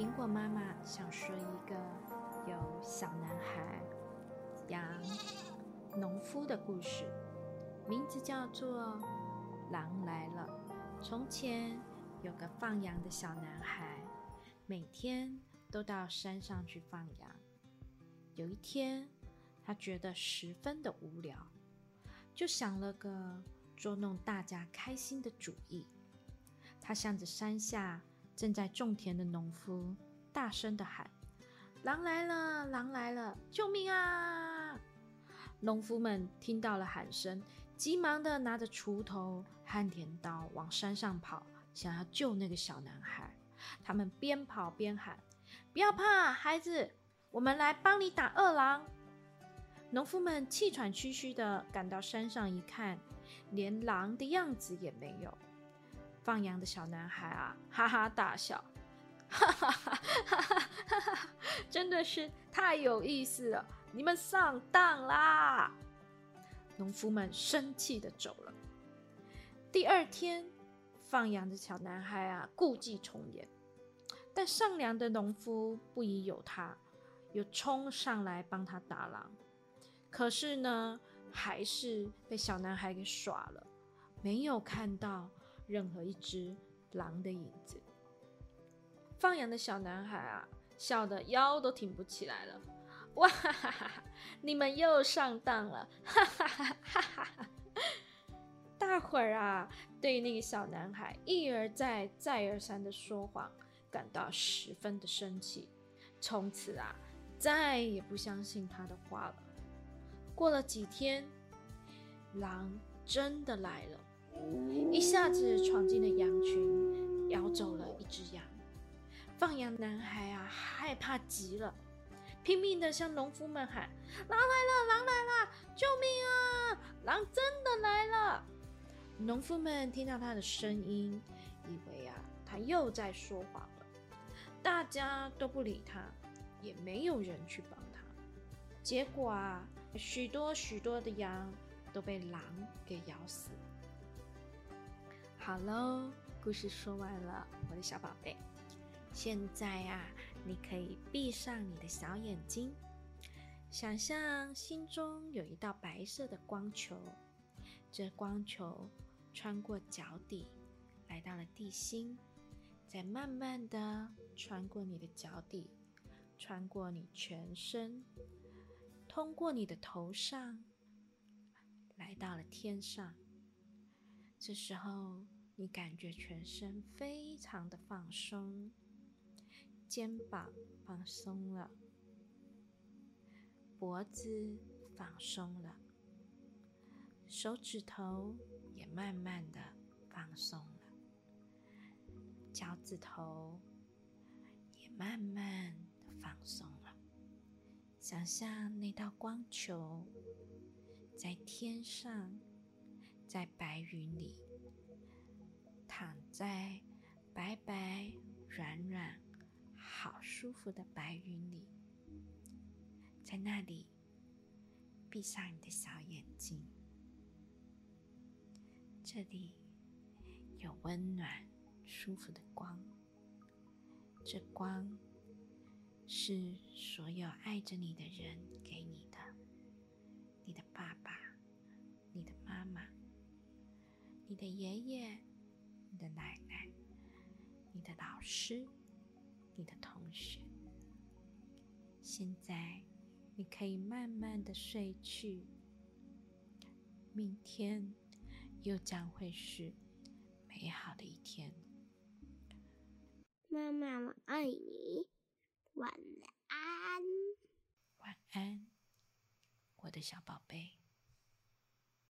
苹果妈妈想说一个有小男孩、羊、农夫的故事，名字叫做《狼来了》。从前有个放羊的小男孩，每天都到山上去放羊。有一天，他觉得十分的无聊，就想了个捉弄大家开心的主意。他向着山下。正在种田的农夫大声的喊：“狼来了！狼来了！救命啊！”农夫们听到了喊声，急忙的拿着锄头和镰刀往山上跑，想要救那个小男孩。他们边跑边喊：“不要怕，孩子，我们来帮你打恶狼。”农夫们气喘吁吁的赶到山上一看，连狼的样子也没有。放羊的小男孩啊，哈哈大笑，哈哈哈哈哈哈！真的是太有意思了，你们上当啦！农夫们生气的走了。第二天，放羊的小男孩啊，故伎重演，但善良的农夫不疑有他，又冲上来帮他打狼。可是呢，还是被小男孩给耍了，没有看到。任何一只狼的影子，放羊的小男孩啊，笑得腰都挺不起来了。哇哈哈哈！你们又上当了！哈哈哈哈哈哈！大伙儿啊，对那个小男孩一而再、再而三的说谎感到十分的生气，从此啊，再也不相信他的话了。过了几天，狼真的来了。一下子闯进了羊群，咬走了一只羊。放羊男孩啊，害怕极了，拼命的向农夫们喊：“狼来了，狼来了，救命啊！狼真的来了！”农夫们听到他的声音，以为啊，他又在说谎了。大家都不理他，也没有人去帮他。结果啊，许多许多的羊都被狼给咬死。好喽，故事说完了，我的小宝贝。现在呀，你可以闭上你的小眼睛，想象心中有一道白色的光球，这光球穿过脚底，来到了地心，再慢慢的穿过你的脚底，穿过你全身，通过你的头上，来到了天上。这时候，你感觉全身非常的放松，肩膀放松了，脖子放松了，手指头也慢慢的放松了，脚趾头也慢慢的放松了。想象那道光球在天上。在白云里，躺在白白、软软、好舒服的白云里，在那里闭上你的小眼睛，这里有温暖、舒服的光，这光是所有爱着你的人给你的，你的爸爸，你的妈妈。你的爷爷、你的奶奶、你的老师、你的同学，现在你可以慢慢的睡去。明天又将会是美好的一天。妈妈，我爱你，晚安。晚安，我的小宝贝。